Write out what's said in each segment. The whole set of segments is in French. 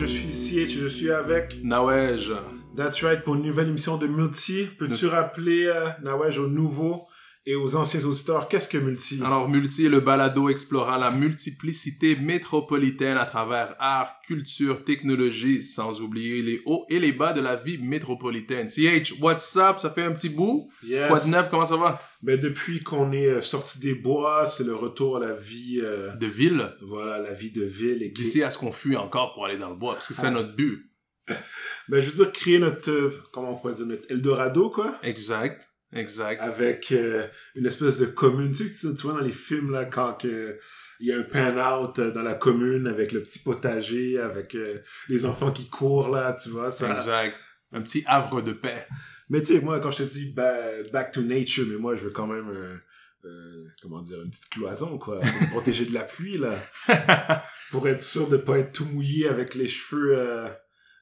Je suis CH, je suis avec Nawej. That's right, pour une nouvelle émission de Multi. Peux-tu rappeler euh, Nawej aux nouveaux et aux anciens auditeurs, qu'est-ce que Multi? Alors, Multi est le balado explorant la multiplicité métropolitaine à travers art, culture, technologie, sans oublier les hauts et les bas de la vie métropolitaine. CH, what's up? Ça fait un petit bout? Yes. Quoi de neuf? Comment ça va? Ben, depuis qu'on est euh, sorti des bois, c'est le retour à la vie, euh, De ville? voilà, la vie de ville. Et D'ici à ce qu'on fuit encore pour aller dans le bois, parce que c'est Ah. notre but. Ben, je veux dire, créer notre, euh, comment on pourrait dire, notre Eldorado, quoi. Exact. Exact. Avec euh, une espèce de commune. Tu sais, tu vois dans les films, là, quand que, il y a un pan-out euh, dans la commune avec le petit potager, avec euh, les enfants qui courent, là, tu vois, ça... Exact. Un petit havre de paix. Mais tu sais, moi, quand je te dis ba- back to nature, mais moi, je veux quand même, euh, euh, comment dire, une petite cloison, quoi, pour me protéger de la pluie, là. Pour être sûr de pas être tout mouillé avec les cheveux, euh,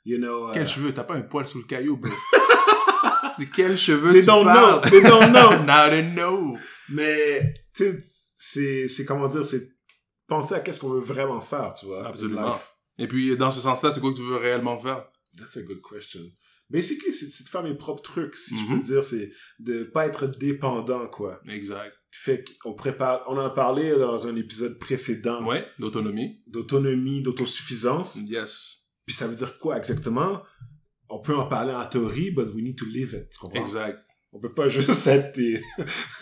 you know... euh, Quels cheveux? T'as pas un poil sous le caillou, bro. De quels cheveux They tu don't parles? know, they don't know. Now they know. Mais, tu sais, c'est, c'est, comment dire, c'est penser à qu'est-ce qu'on veut vraiment faire, tu vois. Absolument. Et puis, dans ce sens-là, c'est quoi que tu veux réellement faire? That's a good question. Basically, c'est, c'est de faire mes propres trucs, si je peux dire. C'est de pas être dépendant, quoi. Exact. Fait qu'on prépare, on en a parlé dans un épisode précédent Ouais, d'autonomie. d'autonomie, d'autosuffisance. Yes. Puis ça veut dire quoi exactement? On peut en parler en théorie, but we need to live it. Tu comprends? Exact. On peut pas juste être des,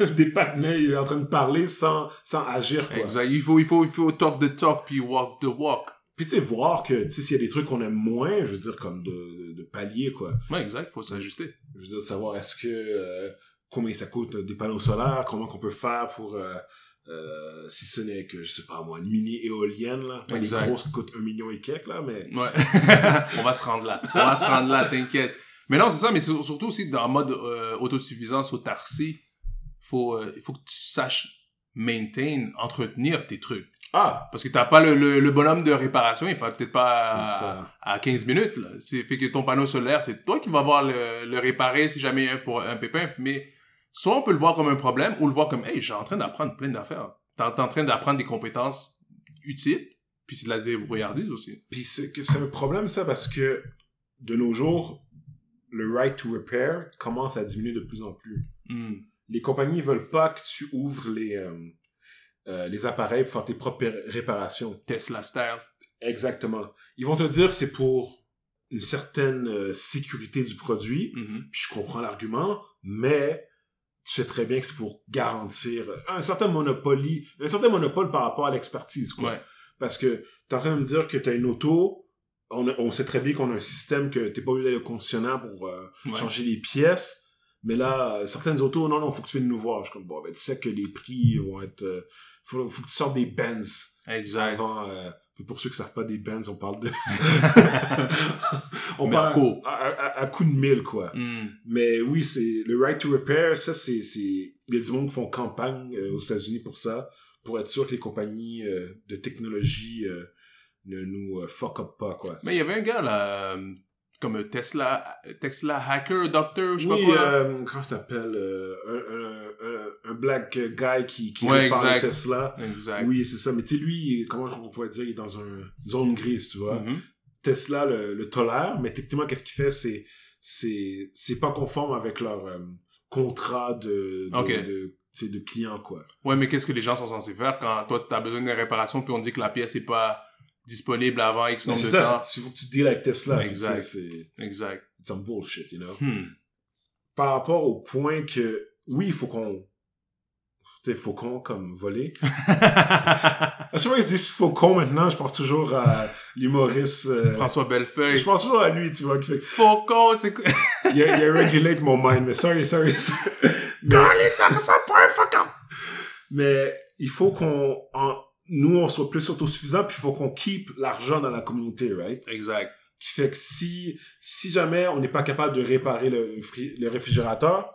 des patinets en train de parler sans, sans agir, quoi. Exact. Il faut, il faut, il faut talk the talk puis walk the walk. Puis tu sais, voir que, tu sais, s'il y a des trucs qu'on aime moins, je veux dire, comme de, de, de palier, quoi. Ouais, exact. Faut s'ajuster. Je veux dire, savoir est-ce que, euh, combien ça coûte des panneaux solaires, comment qu'on peut faire pour, euh, euh, si ce n'est que, je sais pas moi, une mini éolienne, là. Pas les grosses qui coûtent un million et quelques, là, mais... Ouais. On va se rendre là. On va se rendre là, t'inquiète. Mais non, c'est ça, mais sur- surtout aussi dans le mode euh, autosuffisance, autarcie, faut, euh, il faut que tu saches maintain, entretenir tes trucs. Ah! Parce que t'as pas le, le, le bonhomme de réparation, il faut peut-être pas à, à 15 minutes. Là. C'est fait que ton panneau solaire, c'est toi qui vas voir le, le réparer si jamais il y a un, pour, un pépin. Mais soit on peut le voir comme un problème ou le voir comme hey, je suis en train d'apprendre plein d'affaires. T'es en train d'apprendre des compétences utiles, puis c'est de la débrouillardise aussi. Puis c'est que c'est un problème, ça, parce que, de nos jours, le right to repair commence à diminuer de plus en plus. Hmm. les compagnies veulent pas que tu ouvres les, euh, euh, les appareils pour faire tes propres ré- réparations. Tesla style. Exactement. Ils vont te dire c'est pour une certaine euh, sécurité du produit, Mhm. puis je comprends l'argument, mais tu sais très bien que c'est pour garantir un certain monopole, un certain monopole par rapport à l'expertise, quoi. Ouais. Parce que t'es en train de me dire que t'as une auto, on, on sait très bien qu'on a un système que t'es pas obligé d'aller au concessionnaire pour euh, Ouais. changer les pièces. Mais là, euh, certaines autos, non, non, faut que tu viennes nous voir. Je suis comme, bon, ben, tu sais que les prix vont être... euh, faut, faut que tu sortes des Benz Exact. avant... euh, pour ceux qui savent pas des Benz, on parle de... on Merco. parle à, à, à coup de mille, quoi. Hmm. Mais oui, c'est le right to repair, ça, c'est... c'est- Il y a du monde qui font campagne euh, aux États-Unis pour ça, pour être sûr que les compagnies euh, de technologie euh, ne nous fuck up pas, quoi. Mais il y avait un gars là, comme Tesla, Tesla hacker, doctor, je sais oui, pas quoi. euh, comment ça s'appelle euh, un, un, un, black guy qui, qui Ouais, exact. Tesla. Exact. Oui, c'est ça. Mais tu sais, lui, comment on pourrait dire, il est dans une zone grise, tu vois. Mhm. Tesla le, le tolère, mais techniquement, qu'est-ce qu'il fait, c'est c'est pas conforme avec leur euh, contrat de de, de, tu de client, quoi. Ouais, mais qu'est-ce que les gens sont censés faire quand toi, t'as besoin d'une réparation puis on dit que la pièce est pas disponible avant X nombre c'est de ça, temps? il faut que tu deals avec Tesla. Exact. C'est Exact. it's some bullshit, you know? Hmm. Par rapport au point que, oui, il faut qu'on tu sais, faucon comme voler. À chaque fois que je dis faucon maintenant, je pense toujours à l'humoriste. euh, François Bellefeuille. je pense toujours à lui, tu vois, qui fait. Faucon, c'est quoi? Il a, il a regulate mon mind, mais sorry, sorry. sorry. mais, ça ressemble pas un faucon! mais il faut qu'on. en- nous, on soit plus autosuffisant, puis il faut qu'on keep l'argent dans la communauté, right? Exact. Qui fait que si, si jamais on n'est pas capable de réparer le, le réfrigérateur,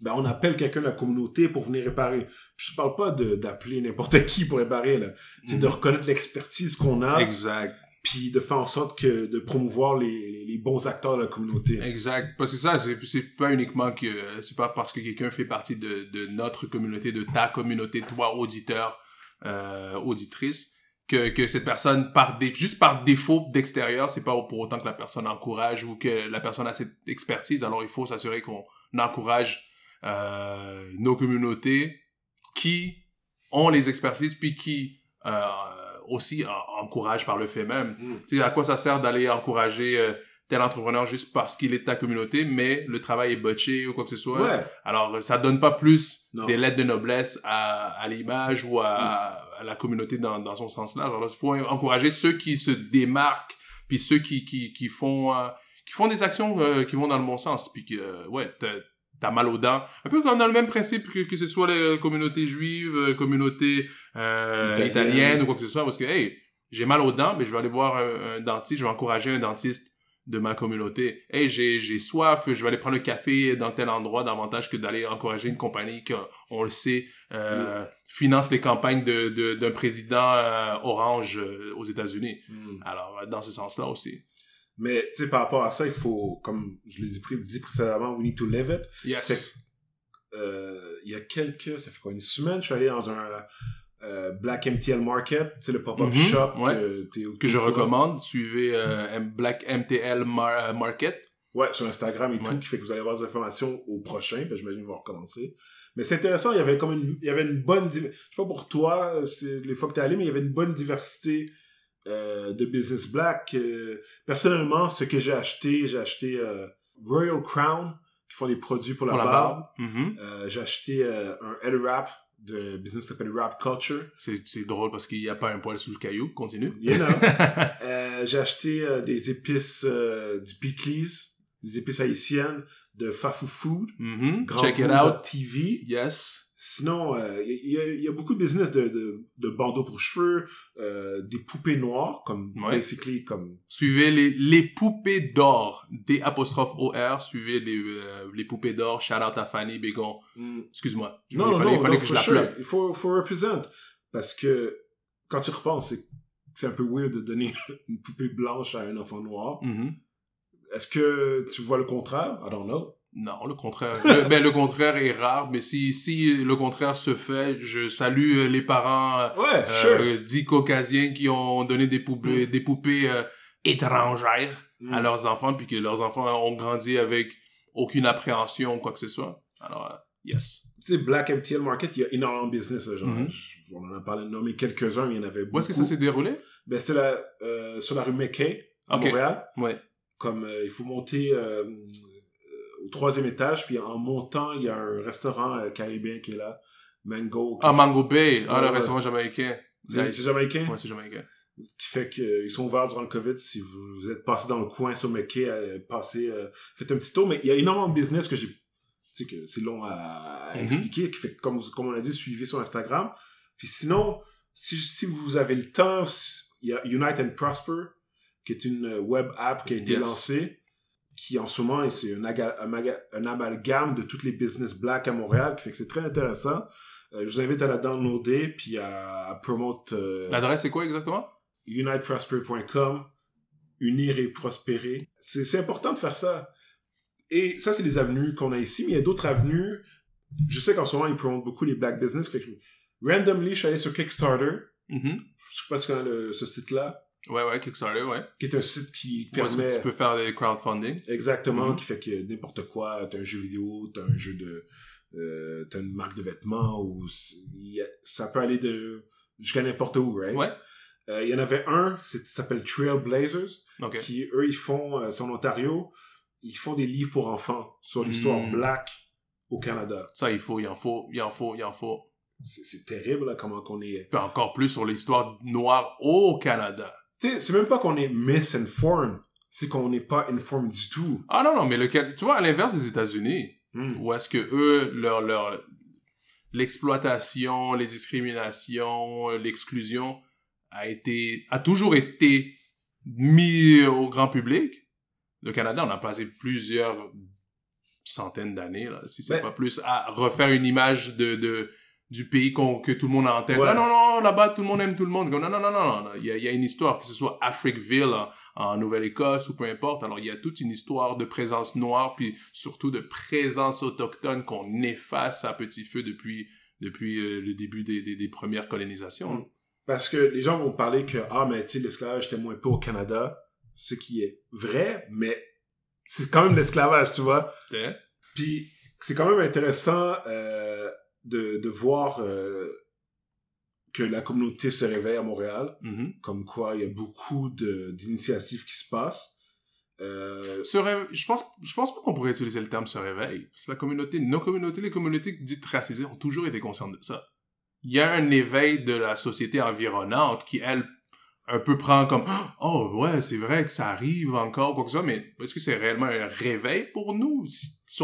ben on appelle quelqu'un de la communauté pour venir réparer. Je parle pas d'appeler n'importe qui pour réparer, là. C'est de reconnaître l'expertise qu'on a, Exact. puis de faire en sorte que de promouvoir les, les, bons acteurs de la communauté. Exact. Parce que ça, c'est, c'est pas uniquement que, c'est pas parce que quelqu'un fait partie de, de notre communauté, de ta communauté, toi, auditeur, euh, auditrice, que, que cette personne, par dé- juste par défaut d'extérieur, c'est pas pour autant que la personne encourage ou que la personne a cette expertise. Alors, il faut s'assurer qu'on encourage euh, nos communautés qui ont les expertises, puis qui euh, aussi en- encouragent par le fait même. Mm. Tu sais, à quoi ça sert d'aller encourager tel entrepreneur juste parce qu'il est de ta communauté, mais le travail est botché ou quoi que ce soit. Ouais. Alors, ça donne pas plus Non. des lettres de noblesse à, à l'image ou à, à la communauté dans, dans son sens large. Alors, il faut encourager ceux qui se démarquent, puis ceux qui, qui, qui font, euh, qui font des actions euh, qui vont dans le bon sens. Puis que, euh, ouais, t'as, t'as mal aux dents. Un peu comme dans le même principe que, que ce soit les communautés juives, euh, communautés euh, Italienne. italiennes ou quoi que ce soit. Parce que, hey, j'ai mal aux dents, mais je vais aller voir un, un dentiste, je vais encourager un dentiste de ma communauté. Hey, j'ai, j'ai soif, je vais aller prendre un café dans tel endroit davantage que d'aller encourager une compagnie qui, on le sait, euh, finance les campagnes de, de- d'un président euh, orange euh, aux États-Unis. Mm. Alors, dans ce sens-là aussi. Mais, tu sais, par rapport à ça, il faut, comme je l'ai dit, précédemment, we need to live it. Yes. Il y a quelques, ça fait quoi, une semaine, je suis allé dans un euh, Black MTL Market, sais, le pop-up Mhm, shop ouais. que, je recommande. Suivez euh, Black MTL Mar- euh, Market. Ouais, sur Instagram et Ouais. tout, qui fait que vous allez avoir des informations au prochain, ben, j'imagine qu'ils vont recommencer. Mais c'est intéressant, il y avait comme une, il y avait une bonne, je sais pas pour toi, c'est les fois que t'es allé, mais il y avait une bonne diversité euh, de business black. Personnellement, ce que j'ai acheté, j'ai acheté Royal Crown, qui font des produits pour la, Pour la barbe. barbe. Mhm. J'ai acheté un head wrap de business qui s'appelle Rap Culture. C'est, c'est drôle parce qu'il n'y a pas un poil sous le caillou. Continue. You know. Euh, j'ai acheté euh, des épices euh, du Piclis, des épices haïtiennes de Fafou Food. Mhm. Grand Check it out. TV. Yes. Sinon, euh, il y, a- il y a beaucoup de business de, de, de bandeaux pour cheveux, euh, des poupées noires, comme Ouais. basically comme Suivez les, les poupées d'or. D apostrophe O-R. Suivez les, euh, les poupées d'or. Shout out à Fanny Bégon. Excuse-moi. non il non fallait, non, il fallait non, que je la sure. il faut faut represent parce que quand tu repenses c'est un peu weird de donner une poupée blanche à un enfant noir. Mhm. Est-ce que tu vois le contraire? I don't know. Non, le contraire. le, ben, le contraire est rare, mais si, si le contraire se fait, je salue euh, les parents euh, Ouais, sure. euh, dits caucasiens qui ont donné des poupées, des poupées euh, étrangères Mm. à leurs enfants, puis que leurs enfants ont grandi avec aucune appréhension ou quoi que ce soit. Alors, euh, yes. Tu sais, Black MTL Market, il y a énormément de business. genre, Mhm. je- on en a parlé de nommer quelques-uns, mais il y en avait beaucoup. Où est-ce que ça s'est déroulé? Ben, c'est sur la rue McKay, à. Montréal. Ouais. Comme il faut monter au troisième étage, puis en montant, il y a un restaurant euh, caribéen qui est là, Mango. Ah, Mango Bay. Ah, le restaurant jamaïcain. C'est jamaïcain? Ouais, c'est jamaïcain. Qui fait qu'ils sont ouverts durant le COVID. Si vous êtes passé dans le coin sur McKay, euh, passez, euh, faites un petit tour. Mais il y a énormément de business que j'ai. Tu sais que c'est long à, à Mhm. expliquer. Qui fait que, comme, comme on a dit, suivez sur Instagram. Puis sinon, si, si vous avez le temps, il y a Unite and Prosper, qui est une euh, web app qui a été Yes. lancée, qui en ce moment, c'est un, amalgame de toutes les business black à Montréal, qui fait que c'est très intéressant. Euh, je vous invite à la downloader, puis à, à promote euh, L'adresse, c'est quoi exactement? uniteprosper.com, unir et prospérer. C'est important de faire ça. Et ça, c'est les avenues qu'on a ici, mais il y a d'autres avenues. Je sais qu'en ce moment, ils promotent beaucoup les black business. Fait que je- randomly, je suis allé sur Kickstarter. Mhm. Je sais pas si tu connais le- ce site-là, Ouais, ouais, Kickstarter, ouais. qui est un site qui est-ce que permet tu peux faire des crowdfunding. exactement, Mhm. qui fait que n'importe quoi, t'as un jeu vidéo, t'as un jeu de, euh, t'as une marque de vêtements, ou ça peut aller de jusqu'à n'importe où, right? Ouais. Euh, Il y en avait un, c'est- ça s'appelle Trailblazers. Qui eux ils font euh, c'est en Ontario ils font des livres pour enfants sur l'histoire Mm. black au Canada Ça, il faut, il en faut, il en faut, il en faut. c'est c'est terrible là, comment qu'on est Puis encore plus sur l'histoire noire au Canada. Tu sais, c'est même pas qu'on est misinformed c'est qu'on n'est pas informed du tout Ah non, non, mais le, tu vois, à l'inverse des États-Unis, Mm. où est-ce que eux, leur, leur, l'exploitation, les discriminations, l'exclusion a été, a toujours été mis au grand public. Le Canada, on a passé plusieurs centaines d'années, là, si c'est Ben- pas plus, à refaire une image de, de du pays que tout le monde a en tête. Ouais. Ah non, non, là-bas, tout le monde aime tout le monde. Non, non, non, non, non. Il y a, il y a une histoire, que ce soit Africville en, en Nouvelle-Écosse ou peu importe. Alors, il y a toute une histoire de présence noire, puis surtout de présence autochtone qu'on efface à petit feu depuis, depuis euh, le début des, des, des premières colonisations. Mm. Parce que les gens vont parler que, ah, mais tu sais, l'esclavage était moins peu au Canada, ce qui est vrai, mais c'est quand même l'esclavage, tu vois. Puis c'est quand même intéressant euh, de, de voir euh, que la communauté se réveille à Montréal, Mhm. comme quoi il y a beaucoup d'initiatives qui se passent. Euh, Se ré- Je pense, je pense pas qu'on pourrait utiliser le terme se réveil. Parce que la communauté, nos communautés, les communautés dites racisées ont toujours été conscientes de ça. Il y a un éveil de la société environnante qui, elle, un peu prend comme oh ouais c'est vrai que ça arrive encore quoi que ce soit mais est-ce que c'est réellement un réveil pour nous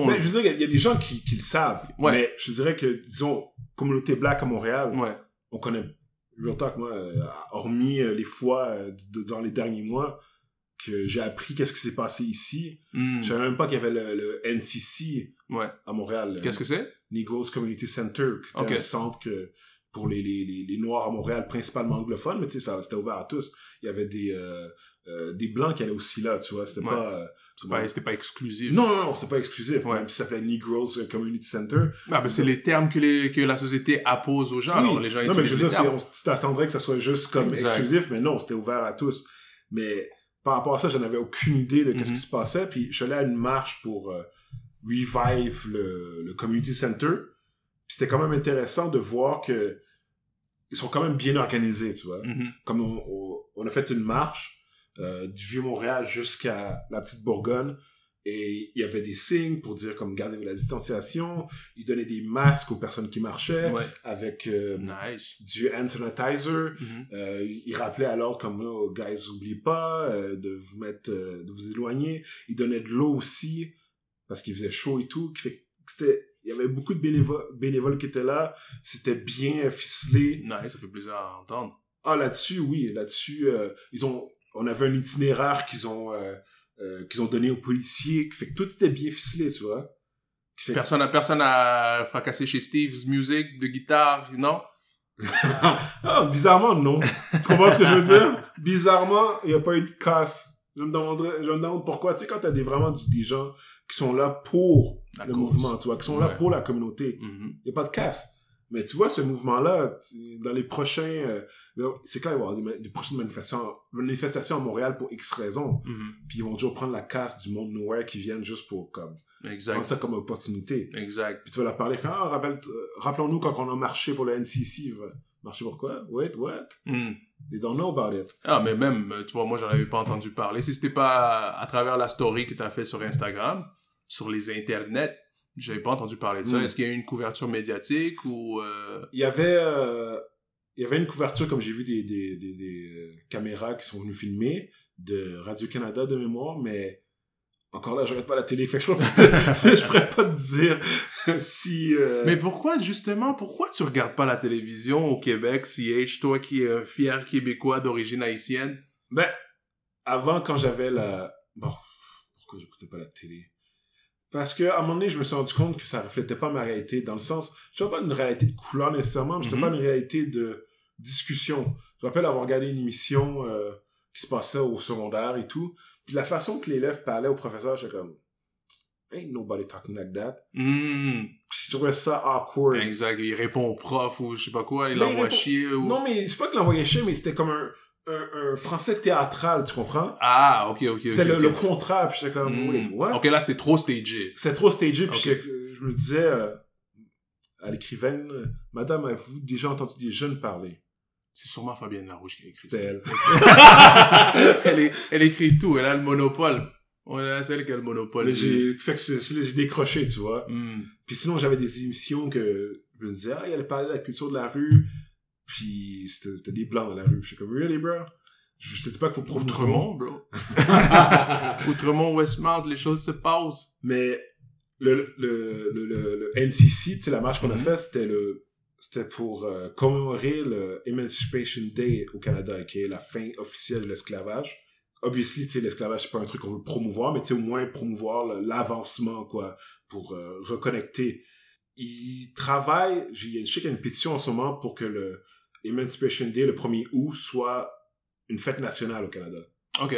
mais je veux dire, il y a- il y, a des gens qui, qui le savent, Ouais. mais je dirais que, disons, communauté black à Montréal, ouais on connaît real talk, moi, euh, hormis euh, les fois euh, de- dans les derniers mois que j'ai appris qu'est-ce qui s'est passé ici. Hmm. Je savais même pas qu'il y avait le, le NCC ouais à Montréal. qu'est-ce que c'est? Negroes Community Center, qui était Ok. un centre que, pour les, les, les, les Noirs à Montréal, principalement anglophones, mais tu sais, c'était ouvert à tous. Il y avait des, euh, euh, des Blancs qui allaient aussi là, tu vois. C'était Ouais. pas... euh, pas c'était pas exclusif non, non, non, c'était pas exclusif. Ouais. Même si ça s'appelait Negroes Community Center. ah, ben, c'est les termes que, les, que la société appose aux gens Oui. alors les gens non, mais je veux dire, tu t'attendrais que ça soit juste comme Exact. exclusif, mais non, c'était ouvert à tous. Mais par rapport à ça, je n'avais aucune idée de ce Mhm. qui se passait. Puis je suis allé à une marche pour euh, revive le, le community center. Puis c'était quand même intéressant de voir que ils sont quand même bien organisés, tu vois. Mhm. Comme on, on- on a fait une marche euh, du Vieux-Montréal jusqu'à la Petite Bourgogne. Et il y avait des signes pour dire comme gardez la distanciation. Ils donnaient des masques aux personnes qui marchaient ouais avec euh, nice du hand sanitizer. Mhm. Euh, il rappelait alors comme oh, guys, oubliez pas euh, de vous mettre, de vous éloigner. Il donnait de l'eau aussi parce qu'il faisait chaud et tout. Qui fait c'était, il y avait beaucoup de bénévoles, bénévoles qui étaient là. C'était bien ficelé. nice ça fait plaisir à entendre Ah là-dessus, oui, là-dessus, euh, ils ont, on avait un itinéraire qu'ils ont, euh, euh, qu'ils ont donné aux policiers. Qui fait que tout était bien ficelé, tu vois. Fait personne a personne a fracassé chez Steve's Music de guitare non? Ah, bizarrement, non. tu comprends ce que je veux dire? Bizarrement, il n'y a pas eu de casse. Je me demanderais, je me demande pourquoi. Tu sais, quand t'as des, vraiment du- des gens qui sont là pour La le cause. mouvement, tu vois, qui sont là Ouais. pour la communauté, il n'y a pas de casse. Mais tu vois, ce mouvement-là, dans les prochains, euh, c'est quand il va y avoir des, prochaines manifestations, manifestations à Montréal pour X raisons. Mhm. Puis ils vont toujours prendre la casse du monde nowhere qui viennent juste pour, comme, prendre ça comme opportunité. exact Puis tu vas leur parler, faire, ah, euh, rappelons-nous quand on a marché pour le NCC. Marché pour quoi? Wait, what? Mhm. They don't know about it. Ah, mais même, tu vois, moi, j'en avais pas entendu parler. Si c'était pas à, à travers la story que tu as fait sur Instagram, sur les internets, j'avais pas entendu parler de ça. Mm. Est-ce qu'il y a eu une couverture médiatique ou... euh, Il y avait, euh, il y avait une couverture, comme j'ai vu des, des, des, des, euh, caméras qui sont venues filmer de Radio-Canada de mémoire, mais encore là, je regarde pas la télé, fait que je pourrais pas te, je pourrais pas te dire si... euh, Mais pourquoi, justement, pourquoi tu regardes pas la télévision au Québec, CH, toi qui es un fier Québécois d'origine haïtienne? Ben, avant, quand j'avais la... Bon, pourquoi j'écoutais pas la télé? Parce que à un moment donné, je me suis rendu compte que ça reflétait pas ma réalité, dans le sens... Je pas une réalité de couleur nécessairement, mais je Mhm. pas une réalité de discussion. Je me rappelle avoir regardé une émission euh, qui se passait au secondaire et tout, puis la façon que l'élève parlait au professeur, j'étais comme... Ain't nobody talking like that. Hmm, Je trouvais ça awkward. exact. Il répond au prof ou je sais pas quoi, il l'envoie répond- chier ou... Non, mais c'est pas qu'il l'envoyait chier, mais c'était comme un, un, un français théâtral, tu comprends? Ah, ok, ok, c'est le, ok. le contraire, puis j'étais comme, wait, what? Ok, là, c'est trop stagé. C'est trop stagé, puis Ok. j'étais- je me disais euh, à l'écrivaine, Madame, avez-vous déjà entendu des jeunes parler? C'est sûrement Fabienne Larouche qui a écrit C'était ça. elle. elle, est- elle écrit tout, elle a le monopole. On est celle qui a le monopole. J'ai fait que c'est- c'est- j'ai décroché, tu vois. Hmm. Puis sinon, j'avais des émissions que je me disais, ah, il allait parler de la culture de la rue, puis c'était des blancs dans la rue. Puis j'étais comme, really, bro? Je te dis pas qu'il faut promouvoir. Outremont, bro. Outremont, Westmount, les choses se passent. Mais le, le, le, le, le NCC, tu sais, la marche qu'on a Mhm. faite, c'était le c'était pour euh, commémorer le Emancipation Day au Canada, qui est la fin officielle de l'esclavage. Obviously, tu l'esclavage, c'est pas un truc qu'on veut promouvoir, mais tu au moins promouvoir l'avancement, quoi, pour euh, reconnecter. Ils travaillent, j'ai- je sais qu'il y a une pétition en ce moment pour que le Emancipation Day, le 1er août, soit une fête nationale au Canada. Ok.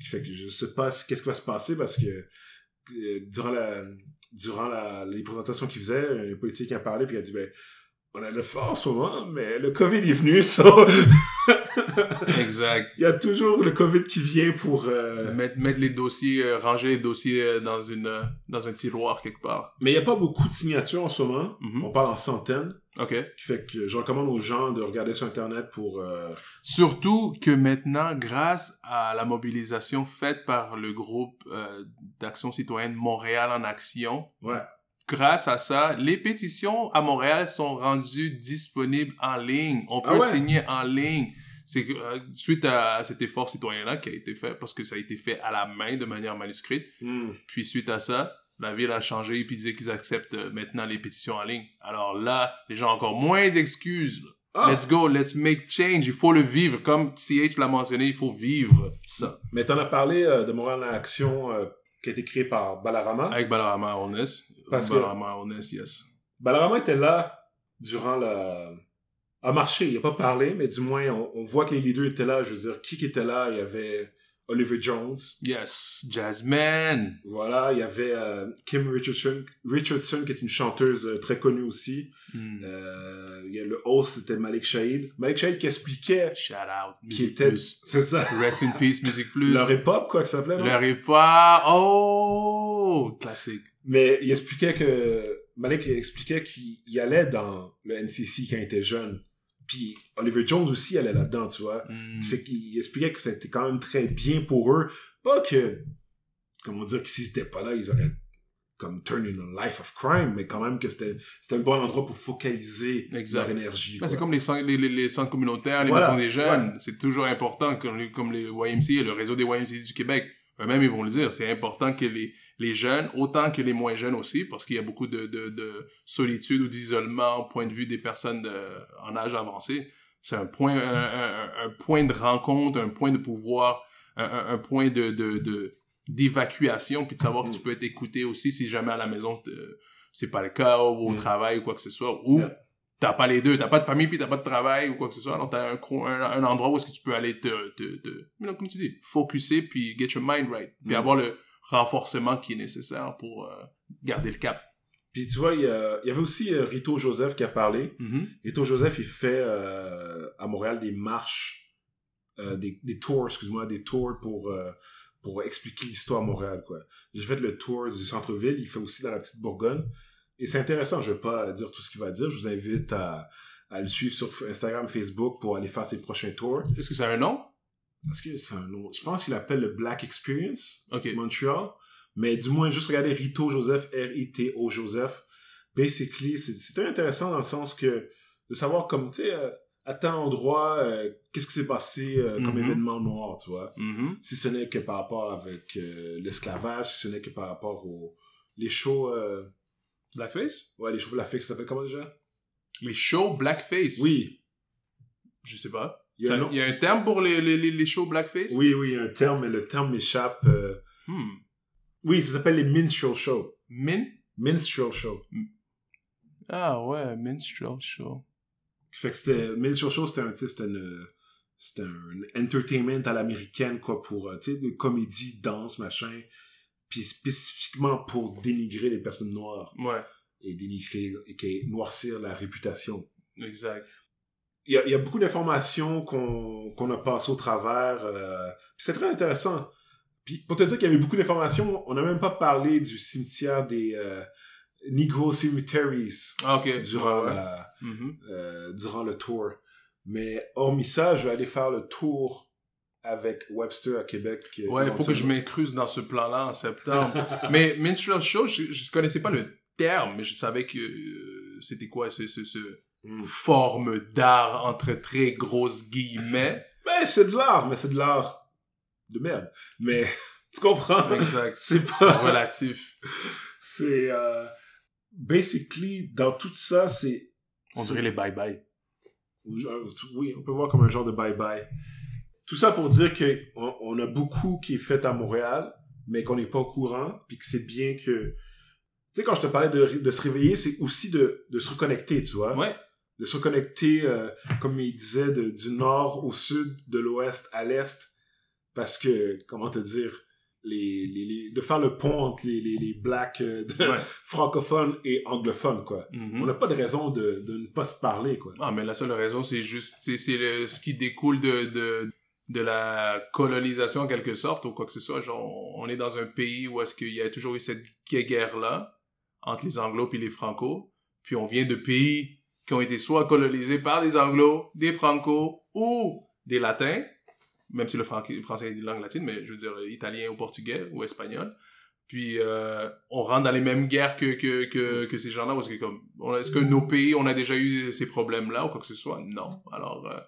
Fait que je sais pas qu'est-ce qui va se passer parce que euh, durant la durant la, les présentations qu'il faisait, un politique a parlé puis il a dit ben on a le fort en ce moment, mais le COVID est venu, ça. Exact. Il y a toujours le COVID qui vient pour... euh, Mettre, mettre les dossiers, euh, ranger les dossiers euh, dans, une, dans un tiroir quelque part. Mais il n'y a pas beaucoup de signatures en ce moment. Mhm. On parle en centaines. OK. Qui fait que je recommande aux gens de regarder sur Internet pour... Surtout que maintenant, grâce à la mobilisation faite par le groupe d'action citoyenne Montréal en action, Ouais. Grâce à ça, les pétitions à Montréal sont rendues disponibles en ligne. On peut Ah ouais? signer en ligne. C'est euh, suite à cet effort citoyen-là qui a été fait, parce que ça a été fait à la main de manière manuscrite, hmm. puis suite à ça, la ville a changé et puis disait qu'ils acceptent euh, maintenant les pétitions en ligne. Alors là, les gens ont encore moins d'excuses. Ah, Let's go, let's make change. Il faut le vivre. Comme CH l'a mentionné, il faut vivre ça. mais t'en as parlé euh, de Montréal en Action euh, qui a été créé par Balarama. Avec Balarama Honest. Parce que- Balarama Honest, yes. Balarama était là durant la... a marché, il a pas parlé, mais du moins, on, on voit que les leaders étaient là. Je veux dire, qui qui était là? Il y avait Oliver Jones. Yes. Jasmine. Voilà, il y avait euh, Kim Richardson, Richardson, qui est une chanteuse euh, très connue aussi. Hmm. Euh, il y a le host, c'était Malik Shahid. Malik Shahid qui expliquait Shout out. qui Music était... Plus. C'est ça. Rest in peace, Music Plus. Leur hip-hop, quoi que ça s'appelait, non? Leur. Oh! Classique. Mais il expliquait que... Malik expliquait qu'il il allait dans le NCC quand il était jeune. Puis Oliver Jones aussi allait là-dedans, tu vois. Hmm. Fait qu'il expliquait que c'était quand même très bien pour eux. Pas que, comment dire, que s'ils étaient pas là, ils auraient comme turn in a life of crime, mais quand même que c'était un bon endroit pour focaliser Exact. leur énergie. Ben, c'est comme les, centres- les, les, les centres communautaires, les Voilà, maisons des jeunes. C'est toujours important, comme les, comme les YMCA, le réseau des YMCA du Québec. Eux-mêmes, ils vont le dire. C'est important que les, les jeunes, autant que les moins jeunes aussi, parce qu'il y a beaucoup de, de, de solitude ou d'isolement au point de vue des personnes de- en âge avancé. C'est un point, un, un- un point de rencontre, un point de pouvoir, un, point de, d'évacuation, puis de savoir que tu peux être écouté aussi si jamais à la maison, c'est pas le cas, ou au Mm. travail ou quoi que ce soit, ou t'as pas les deux, t'as pas de famille puis t'as pas de travail ou quoi que ce soit, alors t'as un, endroit où est-ce que tu peux aller te, te, comme tu dis, focuser puis get your mind right, puis Mm. avoir le renforcement qui est nécessaire pour euh, garder le cap. Puis tu vois, il y, a- il y avait aussi euh, Rito Joseph qui a parlé. Mhm. Rito Joseph, il fait euh, à Montréal des marches, des, des tours, excuse-moi, des tours pour, pour expliquer l'histoire à Montréal, quoi. J'ai fait le tour du centre-ville, il fait aussi dans la petite Bourgogne. Et c'est intéressant, je vais pas dire tout ce qu'il va dire, je vous invite à, à le suivre sur Instagram, Facebook pour aller faire ses prochains tours. Est-ce que ça a un nom? Parce que c'est un nom, je pense qu'il appelle le Black Experience. Montreal. Mais du moins, juste regarder Rito Joseph, R-I-T-O Joseph. Basically, c'est c'était intéressant dans le sens que de savoir comme, tu sais, euh, à tel endroit, euh, qu'est-ce qui s'est passé euh, comme Mhm. événement noir, tu vois. Mhm. Si ce n'est que par rapport avec euh, l'esclavage, si ce n'est que par rapport aux les shows, Blackface? ouais, les shows Blackface, ça s'appelle comment déjà? Les shows Blackface? Oui. Je sais pas. Il y a un nom- Il y a un terme pour les, les, les, shows Blackface? Oui, oui, il y a un terme, mais le terme m'échappe. euh, Hmm. Oui, ça s'appelle les minstrel show. Min? Minstrel show. Ah ouais, minstrel show. Fait que c'était, minstrel show, c'était un, c'était une, c'était un entertainment à l'américaine, quoi, pour, euh, tu sais, des comédies, danse, machin. Puis spécifiquement pour dénigrer les personnes noires Ouais, et dénigrer, et noircir la réputation. exact. Il y a, il y a beaucoup d'informations qu'on, a passées au travers. Euh, c'est très intéressant. Puis pour te dire qu'il y avait beaucoup d'informations, on n'a même pas parlé du cimetière des euh, Negro Cemeteries Ah, ok. durant, Ouais, ouais. la, Mhm. euh, durant le tour. Mais hormis ça, je vais aller faire le tour avec Webster à Québec. Ouais, il faut que je m'incruse dans ce plan-là en septembre. mais minstrel show, je, je connaissais pas le terme, mais je savais que euh, c'était quoi ce, ce, ce Mm. forme d'art entre très grosses guillemets. Ben, c'est de l'art, mais c'est de l'art de merde. Mais tu comprends? Exact. C'est pas... Relatif. C'est... Euh, basically, dans tout ça, c'est... On dirait les bye-bye. Oui, on peut voir comme un genre de bye-bye. Tout ça pour dire que on, on a beaucoup qui est fait à Montréal, mais qu'on n'est pas au courant, puis que c'est bien que... Tu sais, quand je te parlais de, de se réveiller, c'est aussi de, de se reconnecter, tu vois? Ouais. De se reconnecter, euh, comme il disait, de- du nord au sud, de l'ouest à l'est, parce que, comment te dire, les, les, les- de faire le pont entre les, les, les blacks euh, de- Ouais. francophones et anglophones, quoi. Mhm. On n'a pas de raison de, de ne pas se parler, quoi. Ah, mais la seule raison, c'est juste, c'est ce qui découle de, de, de la colonisation en quelque sorte, ou quoi que ce soit. Genre, on est dans un pays où est-ce qu'il y a toujours eu cette guerre-là entre les anglos et les franco. Puis on vient de pays qui ont été soit colonisés par des anglos, des franco ou des latins, même si le fran- français est une langue latine, mais je veux dire italien ou portugais ou espagnol. Puis euh, on rentre dans les mêmes guerres que, que, que, ces gens-là. Est-ce que nos pays, on a déjà eu ces problèmes-là ou quoi que ce soit? Non. Alors, euh,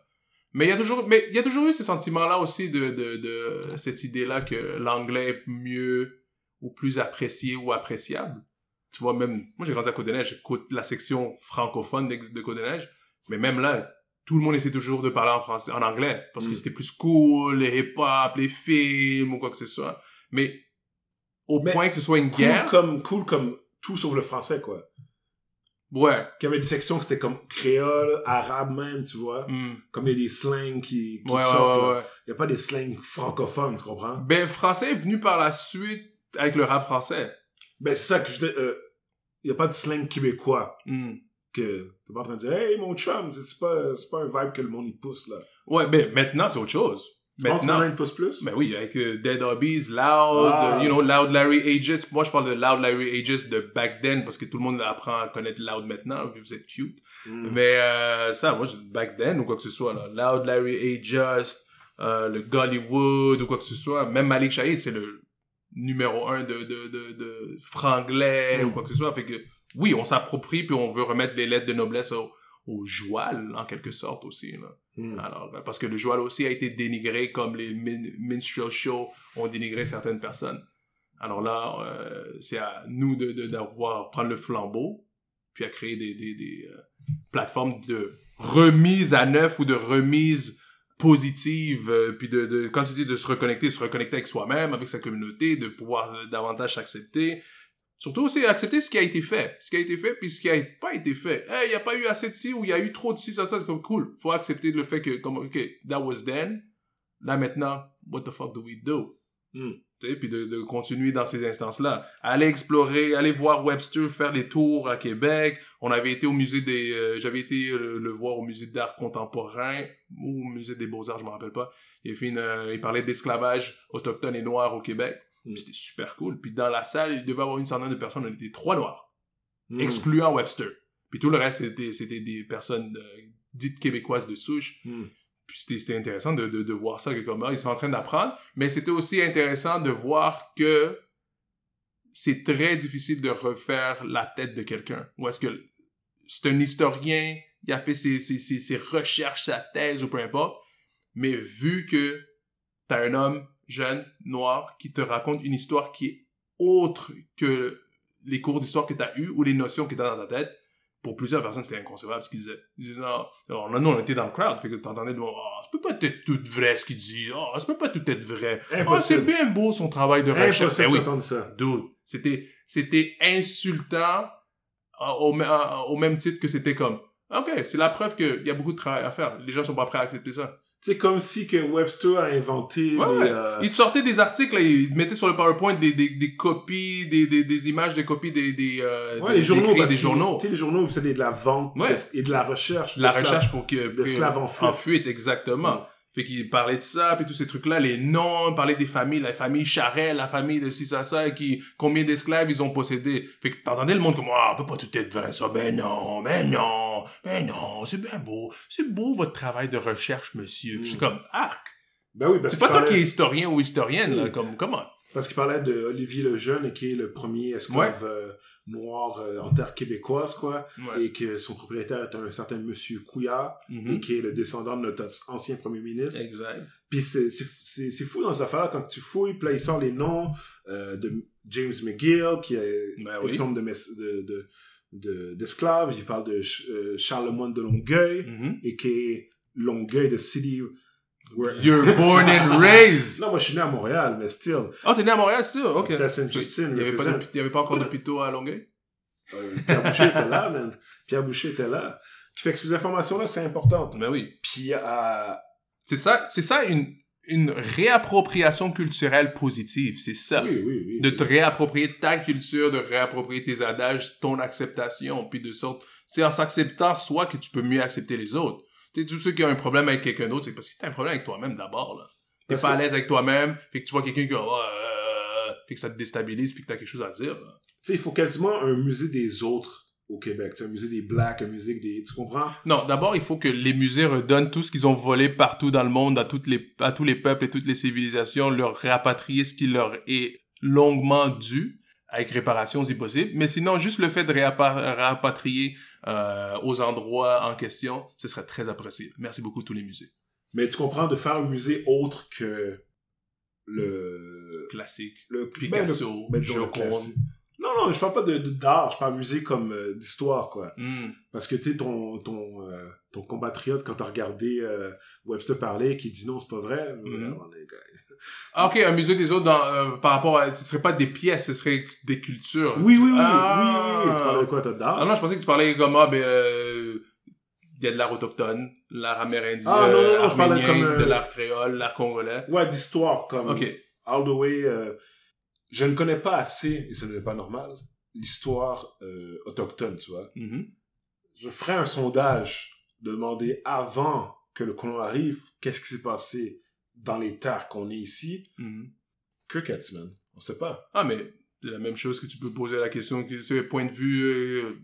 mais il y a toujours, eu ces sentiments-là aussi de, de, de cette idée-là que l'anglais est mieux ou plus apprécié ou appréciable. Tu vois, même, moi j'ai grandi à Côte-des-Neiges, j'écoute la section francophone de, de Côte-des-Neiges, mais même là, tout le monde essaie toujours de parler en français, en anglais, parce que Mm. c'était plus cool, les hip-hop, les films ou quoi que ce soit. Mais au Mais point que ce soit une Cool guerre, comme, cool comme tout sauf le français, quoi. ouais. Qu'il y avait des sections qui c'était comme créole, arabe même, tu vois. Mm. Comme il y a des slangs qui, qui Ouais, ouais, sortent, ouais. Il n'y a pas des slangs francophones, tu comprends? Ben, le français est venu par la suite avec le rap français. Ben, c'est ça que je disais, euh, il n'y a pas de slang québécois. Mm. que t'es pas en train de dire hey mon chum c'est pas pas un vibe que le monde y pousse là Ouais, ben, maintenant, c'est autre chose. Maintenant, a une pousse plus? Ben oui, avec euh, Dead Hobbies, Loud, Ah. euh, you know, Loud Larry Aegis. Moi, je parle de Loud Larry Aegis de back then parce que tout le monde apprend à connaître Loud maintenant, vu que vous êtes cute. Mm. Mais euh, ça, moi, je- back then ou quoi que ce soit, là, Loud Larry Aegis, euh, le Gollywood ou quoi que ce soit, même Malik Shahid, c'est le numéro un de, de, de, de franglais Mm. ou quoi que ce soit. Fait que, oui, on s'approprie puis on veut remettre des lettres de noblesse au, au joual, en quelque sorte aussi, là. Mm. Alors, euh, parce que le joual aussi a été dénigré comme les min minstrel shows ont dénigré certaines personnes. Alors là, euh, c'est à nous de, de- d'avoir, prendre le flambeau, puis à créer des, des, des euh, plateformes de remise à neuf ou de remise positive, euh, puis de, de, quand tu dis de se reconnecter, se reconnecter avec soi-même, avec sa communauté, de pouvoir euh, davantage s'accepter. Surtout aussi accepter ce qui a été fait. Ce qui a été fait, puis ce qui a pas été fait. Hey, il n'y a pas eu assez de ci ou il y a eu trop de ci, ça, ça, comme cool. Faut accepter le fait que, comme, ok, that was then. Là maintenant, what the fuck do we do? Mm. Puis de, de continuer dans ces instances-là. Aller explorer, aller voir Webster faire des tours à Québec. On avait été au musée des... euh, J'avais été euh, le, voir au musée d'art contemporain ou au musée des beaux-arts, je me rappelle pas. Il, fait une, euh, il parlait d'esclavage autochtone et noir au Québec. Mm. C'était super cool. Puis dans la salle, il devait y avoir une centaine de personnes. On était trois noirs, Mm. excluant Webster. Puis tout le reste, c'était c'était des personnes euh, dites québécoises de souche. Mm. C'était intéressant de, de, de voir ça, que comme ah, ils sont en train d'apprendre. Mais c'était aussi intéressant de voir que c'est très difficile de refaire la tête de quelqu'un. Ou est-ce que c'est un historien, il a fait ses, ses, ses, ses recherches, sa thèse ou peu importe. Mais vu que t'as un homme jeune, noir, qui te raconte une histoire qui est autre que les cours d'histoire que t'as eu ou les notions que t'as dans ta tête, pour plusieurs personnes, c'était inconcevable ce qu'ils disaient. Ils disaient, non, non, nous, on était dans le crowd, fait que t'entendais, oh, ça peut pas être tout vrai ce qu'il dit, oh, ça peut pas tout être vrai. Ah, c'est bien beau son travail de recherche. impossible Ben oui, ça dude, c'était, c'était insultant au même titre que c'était comme, ok, c'est la preuve qu'il y a beaucoup de travail à faire. Les gens sont pas prêts à accepter ça. C'est comme si que Webster a inventé Ouais, les, ouais. euh, Ils te sortaient des articles, là, ils te mettaient sur le PowerPoint des, des, des copies, des, des, des images, des copies des, des, euh, ouais, des- les journaux des journaux. tu sais les journaux vous savez de la vente Ouais. d'es- et de la recherche De la recherche pour que... d'esclaves en fuite. En fuite, exactement. Fait qu'il parlait de ça, puis tous ces trucs-là, les noms, il parlait des familles, la famille Charel, la famille de ci, ça, ça, qui, combien d'esclaves ils ont possédé. Fait que t'entendais le monde comme, ah, peut pas tout être vrai, ça, ben non, ben non, ben non, c'est bien beau, c'est beau votre travail de recherche, monsieur. C'est comme, arc. ben oui parce C'est qu'il pas toi qui es historien ou historienne, là, comme, comment? Parce qu'il parlait de Olivier le Jeune, qui est le premier esclave euh, noir euh, en terre québécoise, quoi, Ouais. et que son propriétaire est un certain monsieur Couillard, Mhm. et qui est le descendant de notre ancien premier ministre. Exact. Puis c'est- c'est c'est- c'est fou dans cette affaire quand tu fouilles, puis là, il sort les noms euh, de James McGill, qui est Ben oui. exemple de mes- de- de- d'esclaves. il parle de euh, Charlemagne de Longueuil, Mhm. et qui est Longueuil de City... You're born and raised. non, moi, je suis né à Montréal, mais still. Oh, t'es né à Montréal, ça? Ok. T'es à Sainte-Justine, Il y avait pas, avait encore d'hôpitaux à Longueuil? Euh, Pierre Boucher était là, man. Pierre Boucher était là. Qui fait que ces informations-là, c'est important. Ben oui. Puis, euh, C'est ça, c'est ça une, une réappropriation culturelle positive, c'est ça. Oui, oui, oui. De te réapproprier ta culture, de réapproprier tes adages, ton acceptation, puis de sorte, c'est en s'acceptant soit que tu peux mieux accepter les autres. Tu sais, tous ceux qui ont un problème avec quelqu'un d'autre, c'est parce que t'as un problème avec toi-même d'abord, là. T'es pas à l'aise avec toi-même, fait que tu vois quelqu'un qui, oh, euh, fait que ça te déstabilise, puis que t'as quelque chose à dire. Tu sais, il faut quasiment un musée des autres au Québec. Un musée des Blacks, un musée des... Tu comprends? Non, d'abord, il faut que les musées redonnent tout ce qu'ils ont volé partout dans le monde, à, toutes les, à tous les peuples et toutes les civilisations, leur rapatrier ce qui leur est longuement dû, avec réparation si possible. Mais sinon, juste le fait de rapatrier euh, aux endroits en question, ce serait très apprécié. Merci beaucoup tous les musées. Mais tu comprends de faire un musée autre que le... Classique. le Picasso, ben, disons le classique. Non, non, je parle pas de d'art, je parle musée comme euh, d'histoire, quoi. Hmm. Parce que, tu sais, ton, ton, euh, ton compatriote, quand t'as regardé euh, Webster parler, qui dit non, c'est pas vrai, les gars. Ah, ok, un musée des autres dans, par rapport à... Ce serait pas des pièces, ce serait des cultures. Oui, oui, oui, Ah. oui, oui, oui. Tu parles de quoi, t'as d'art? Ah non, je pensais que tu parlais comme, ah, ben, il y a de l'art autochtone, l'art amérindien, Ah, non, non, non, je parlais comme, de l'art créole, l'art congolais. Ouais, d'histoire, comme Ok. all the way. Je ne connais pas assez, et ce n'est pas normal, l'histoire euh, autochtone, tu vois. Mhm. Je ferai un sondage, demander avant que le colon arrive, qu'est-ce qui s'est passé dans les terres qu'on est ici. Mhm. Crickets, man. On sait pas. Ah, mais c'est la même chose que tu peux poser la question, que point de vue, euh,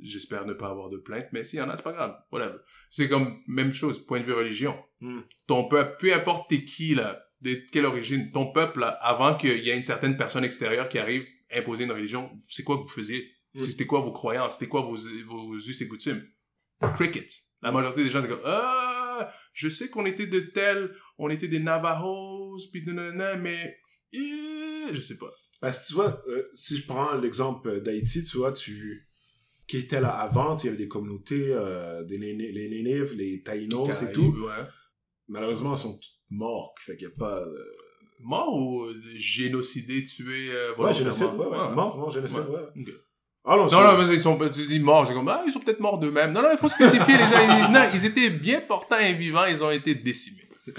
j'espère ne pas avoir de plainte, mais s'il y en a, c'est pas grave. Whatever. C'est comme, même chose, point de vue religion. Hmm. Ton peuple, peu importe t'es qui, là, de quelle origine, ton peuple, avant qu'il y ait une certaine personne extérieure qui arrive imposer une religion, c'est quoi que vous faisiez? Hmm. C'était quoi vos croyances? C'était quoi vos, vos us et coutumes? Crickets. La majorité des gens, c'est comme, ah, je sais qu'on était de tel, on était des Navajos, puis de nanana, mais, euh, je sais pas. Parce que tu vois, euh, si je prends l'exemple d'Haïti, tu vois, tu qui était là avant, il y avait des communautés, euh, des les Nénives, les Taïnos et tout. ouais. Malheureusement, ils sont morts. Fait qu'il n'y a pas... euh, Mort ou euh, génocidé, tué, euh, Ouais, génocide, ouais, ouais. Mort, non, génocide, Ouais. Ah non, Non, non, mais ils sont, tu dis morts, c'est comme, ah, ils sont peut-être morts d'eux-mêmes. Non, non, il faut spécifier les gens. Ils, non, ils étaient bien portants et vivants, ils ont été décimés.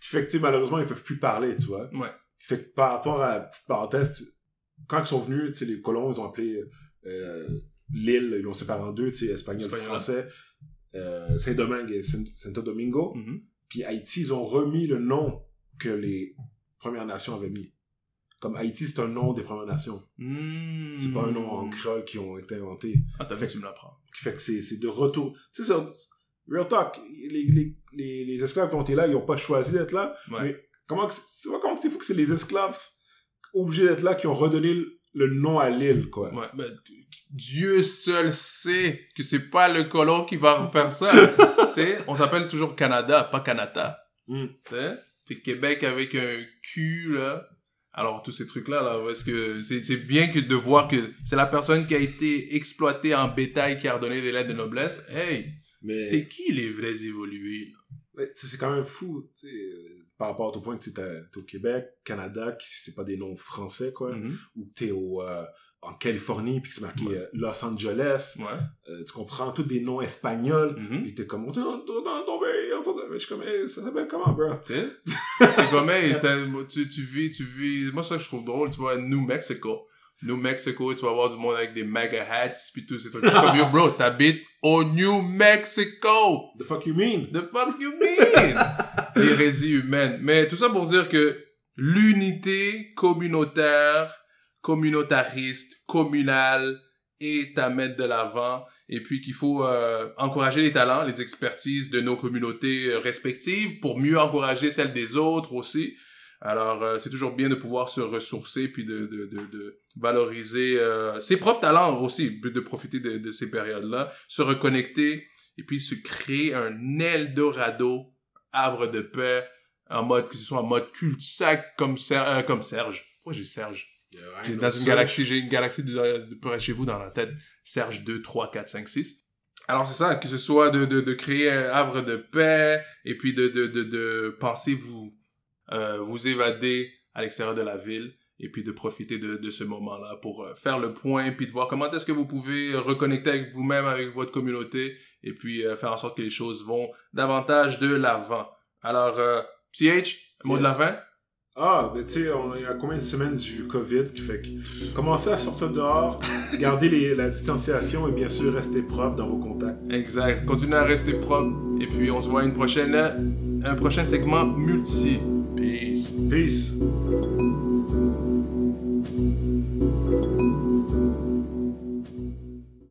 Fait que, malheureusement, ils peuvent plus parler, tu vois. Ouais. Fait que par rapport à, petite parenthèse, quand ils sont venus, tu sais, les colons, ils ont appelé euh, l'île, ils l'ont séparé en deux, tu sais, espagnol, Espagnol. français, euh, Saint-Domingue et Santo Domingo. Mhm. Puis Haïti, ils ont remis le nom que les Premières Nations avaient mis. Comme Haïti, c'est un nom des Premières Nations. Hmm. C'est pas un nom en créole qui ont été inventés. Ah, t'as vu, tu me l'apprends. Qui fait que c'est de retour. Tu sais, ça, real talk, les, les, les, les esclaves qui ont été là, ils ont pas choisi d'être là. Ouais. Mais comment que c'est- tu vois comment c'est fou que c'est les esclaves obligés d'être là qui ont redonné le, le nom à l'île, quoi. Ouais, ben, Dieu seul sait que c'est pas le colon qui va refaire ça. on s'appelle toujours Canada, pas Canada. Sais, c'est Québec avec un cul, là. Alors, tous ces trucs-là, là, parce que c'est bien que de voir que c'est la personne qui a été exploitée en bétail qui a redonné des lettres de noblesse. Hey, Mais c'est qui les vrais évolués, là? c'est quand même fou, tu sais, euh, par rapport au point que tu es au Québec, Canada, qui c'est pas des noms français, quoi, Mhm. ou que tu es au, euh, en Californie, puis que c'est marqué Ouais. euh, Los Angeles, Ouais. euh, tu comprends, tous des noms espagnols, Mhm. puis t'es comme, on dans ton pays, je suis comme, Hey, ça s'appelle comment, bro? C'est comme, hey, tu, tu vis, tu vis. Moi, ça, je trouve drôle, tu vois, New Mexico. New Mexico, tu vas voir du monde avec des mega hats, puis tous ces trucs. comme, yo, bro, t'habites au New Mexico! The fuck you mean? The fuck you mean? L'hérésie humaine. Mais tout ça pour dire que l'unité communautaire, communautariste, communale est à mettre de l'avant et puis qu'il faut euh, encourager les talents, les expertises de nos communautés euh, respectives pour mieux encourager celles des autres aussi. Alors, euh, c'est toujours bien de pouvoir se ressourcer puis de, de, de, valoriser ses propres talents aussi, de profiter de ces périodes-là, se reconnecter et puis se créer un Eldorado, havre de paix, en mode, que ce soit en mode cul-de-sac comme, Ser- euh, comme Serge. Pourquoi j'ai Serge? J'ai- dans une Serge. galaxie, j'ai une galaxie de, de près de chez vous dans la tête. Serge 2, 3, 4, 5, 6. Alors c'est ça, que ce soit de, de, de créer un havre de paix et puis de, de, de, de penser vous, euh, vous évader à l'extérieur de la ville et puis de profiter de, de ce moment-là pour euh, faire le point puis de voir comment est-ce que vous pouvez reconnecter avec vous-même, avec votre communauté et puis euh, faire en sorte que les choses vont davantage de l'avant. Alors, euh, CH, un mot de la fin? Ah, ben tu sais, on est à combien de semaines du COVID qui fait que commencez à sortir dehors, gardez les- la distanciation et bien sûr restez propre dans vos contacts. Exact. Continuez à rester propre. Et puis, on se voit une prochaine, un prochain segment multi. Peace. Peace.